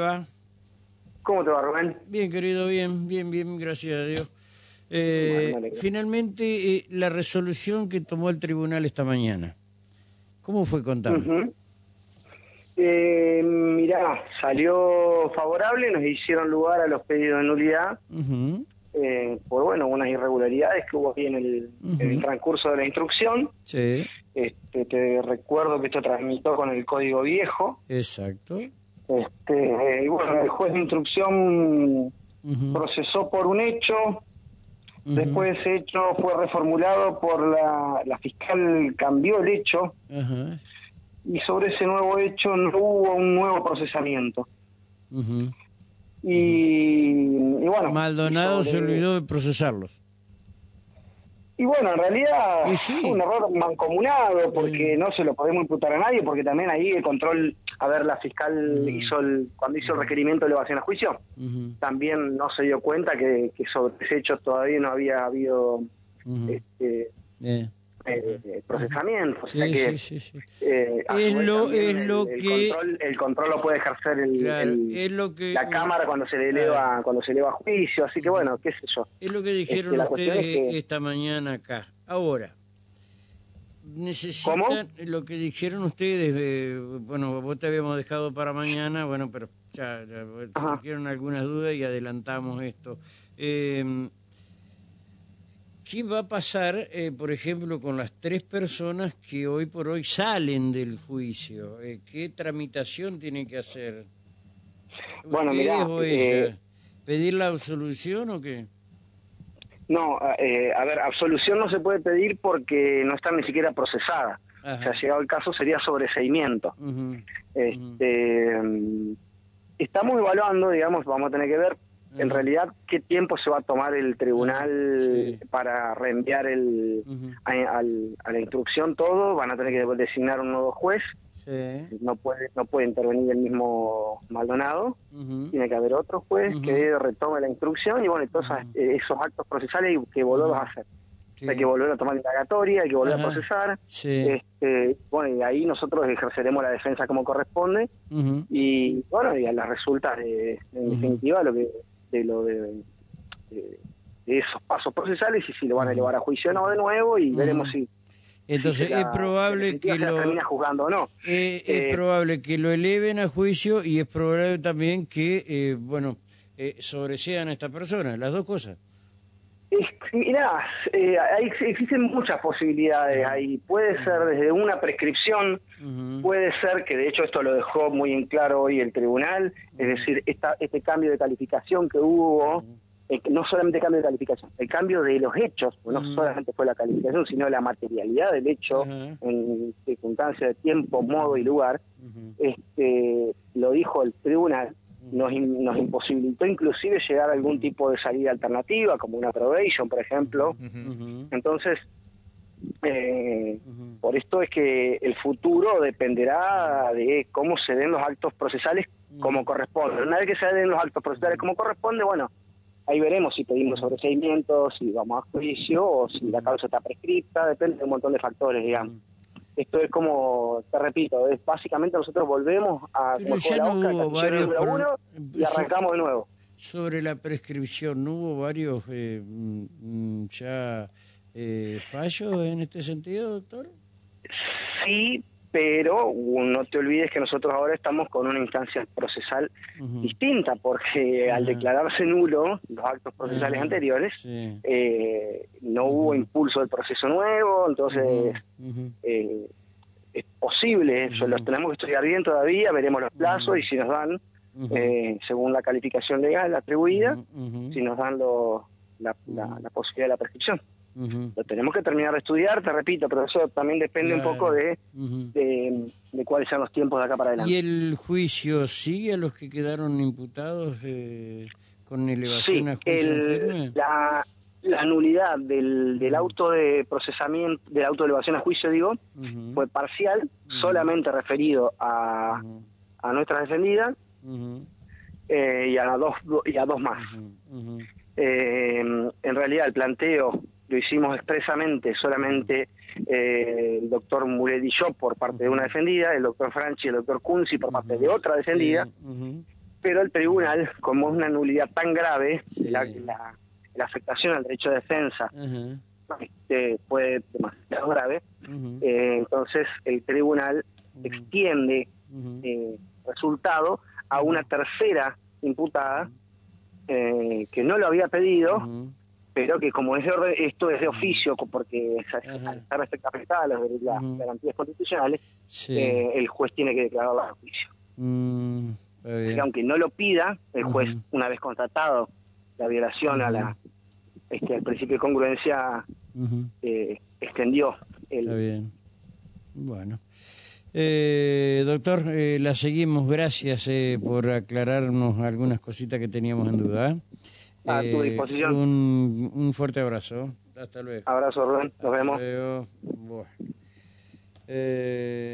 va? ¿Cómo te va, Rubén? Bien, querido, bien, bien, bien, gracias a Dios. Eh, Bueno, finalmente, eh, la resolución que tomó el tribunal esta mañana. ¿Cómo fue contarme? Ujú. Eh, mirá, salió favorable, nos hicieron lugar a los pedidos de nulidad eh, por, bueno, unas irregularidades que hubo aquí en el, en el Ujú. transcurso de la instrucción. Sí, Este, te recuerdo que esto transmitió con el código viejo. exacto. Este, y bueno, el juez de instrucción procesó por un hecho, ujú, después ese hecho fue reformulado por la, la fiscal, cambió el hecho y sobre ese nuevo hecho no hubo un nuevo procesamiento. Y, y bueno. Maldonado se olvidó de procesarlos. Y bueno, en realidad sí. fue un error mancomunado porque no se lo podemos imputar a nadie porque también ahí el control, a ver, la fiscal Mm. hizo el, cuando hizo el requerimiento de elevación a juicio, también no se dio cuenta que, que sobre ese hecho todavía no había habido este, Eh, procesamiento. O sea que, sí, sí, sí. eh, Es lo- es lo el, el que- control, el control lo puede ejercer el, Claro, es lo que la cámara cuando se le eleva cuando se eleva a juicio así que bueno qué sé yo Es lo que dijeron Este, cuestión ustedes es que- esta mañana acá. Ahora, necesitan lo que dijeron ustedes, eh, bueno, vos te habíamos dejado para mañana, bueno, pero ya, ya surgieron algunas dudas y adelantamos esto. Eh, ¿Qué va a pasar, eh, por ejemplo, con las tres personas que hoy por hoy salen del juicio? Eh, ¿Qué tramitación tienen que hacer? Bueno, ¿Ustedes mirá, o ella? eh, ¿Pedir la absolución o qué? no eh, a ver absolución no se puede pedir porque no está ni siquiera procesada Ajá. o sea llegado el caso sería sobreseimiento este mm, estamos evaluando digamos vamos a tener que ver en realidad qué tiempo se va a tomar el tribunal Sí. para reenviar el a, al- a la instrucción todo van a tener que designar un nuevo juez. Sí. no puede no puede intervenir el mismo Maldonado. Tiene que haber otro juez que retome la instrucción y bueno entonces eh, esos actos procesales hay que volverlos a hacer. Sí. hay que volver a tomar indagatoria hay que volver Ajá. a procesar. Sí. este bueno y ahí nosotros ejerceremos la defensa como corresponde. Y bueno y a las resultas de, en definitiva lo que de lo de, de- de esos pasos procesales y si lo van a elevar a juicio o no de nuevo y veremos si Entonces si se es la- probable que la lo termina juzgando o no. Eh, Eh, es probable que lo eleven a juicio y es probable también que eh, bueno eh, sobresean a esta persona, las dos cosas. Mirá, eh, hay, existen muchas posibilidades ahí. Puede ser desde una prescripción, puede ser que de hecho esto lo dejó muy en claro hoy el tribunal, es decir, esta, este cambio de calificación que hubo, eh, no solamente cambio de calificación, el cambio de los hechos, no solamente fue la calificación, sino la materialidad del hecho en circunstancias de tiempo, modo y lugar, este, lo dijo el tribunal, nos, in- nos imposibilitó inclusive llegar a algún tipo de salida alternativa, como una probation, por ejemplo. Entonces, eh, por esto es que el futuro dependerá de cómo se den los actos procesales como corresponde. Una vez que se den los actos procesales como corresponde, bueno, ahí veremos si pedimos sobreseimiento, si vamos a juicio o si la causa está prescripta, depende de un montón de factores, digamos. Esto es como, te repito, es básicamente nosotros volvemos a Pero ya no hubo varios uno, y arrancamos de nuevo. Sobre la prescripción, ¿no hubo varios eh, mm, ya eh, fallos en este sentido, doctor? Sí, pero no te olvides que nosotros ahora estamos con una instancia procesal distinta, porque al declararse nulo los actos procesales anteriores, Sí. eh, no hubo impulso del proceso nuevo, entonces eh, es posible, eso Ujú. lo tenemos que estudiar bien todavía, veremos los plazos y si nos dan, eh, según la calificación legal atribuida, si nos dan lo- la, la- la posibilidad de la prescripción. Lo tenemos que terminar de estudiar, te repito, pero eso también depende un poco de, de, de cuáles sean los tiempos de acá para adelante. ¿Y el juicio sigue a los que quedaron imputados eh, con elevación Sí, a juicio en el- firme? la, la nulidad del, del auto de procesamiento, de auto de elevación a juicio, digo, fue parcial, solamente referido a, a nuestras defendidas eh, y, a dos, y a dos más. Eh, en realidad el planteo lo hicimos expresamente solamente eh, el doctor Muret y yo por parte de una defendida, el doctor Franchi y el doctor Kunzi por parte de otra defendida, Sí, pero el tribunal, como es una nulidad tan grave, Sí. la, la- la afectación al derecho de defensa Ajá, este, fue demasiado grave, eh, entonces el tribunal extiende eh, resultado a una tercera imputada eh, que no lo había pedido, pero que como es de esto es de oficio, porque es- Ajá. al estar afectada a las, garantías constitucionales, Sí. eh, el juez tiene que declararla de. Mm, está que aunque no lo pida, el juez, una vez constatado la violación a la este, al principio de congruencia, eh, extendió Está el... bien. Bueno. Eh, doctor, eh, la seguimos. Gracias eh, por aclararnos algunas cositas que teníamos en duda. A tu Eh, disposición. Un, un fuerte abrazo. Hasta luego. Abrazo, Rubén. Nos vemos. Hasta luego. Eh,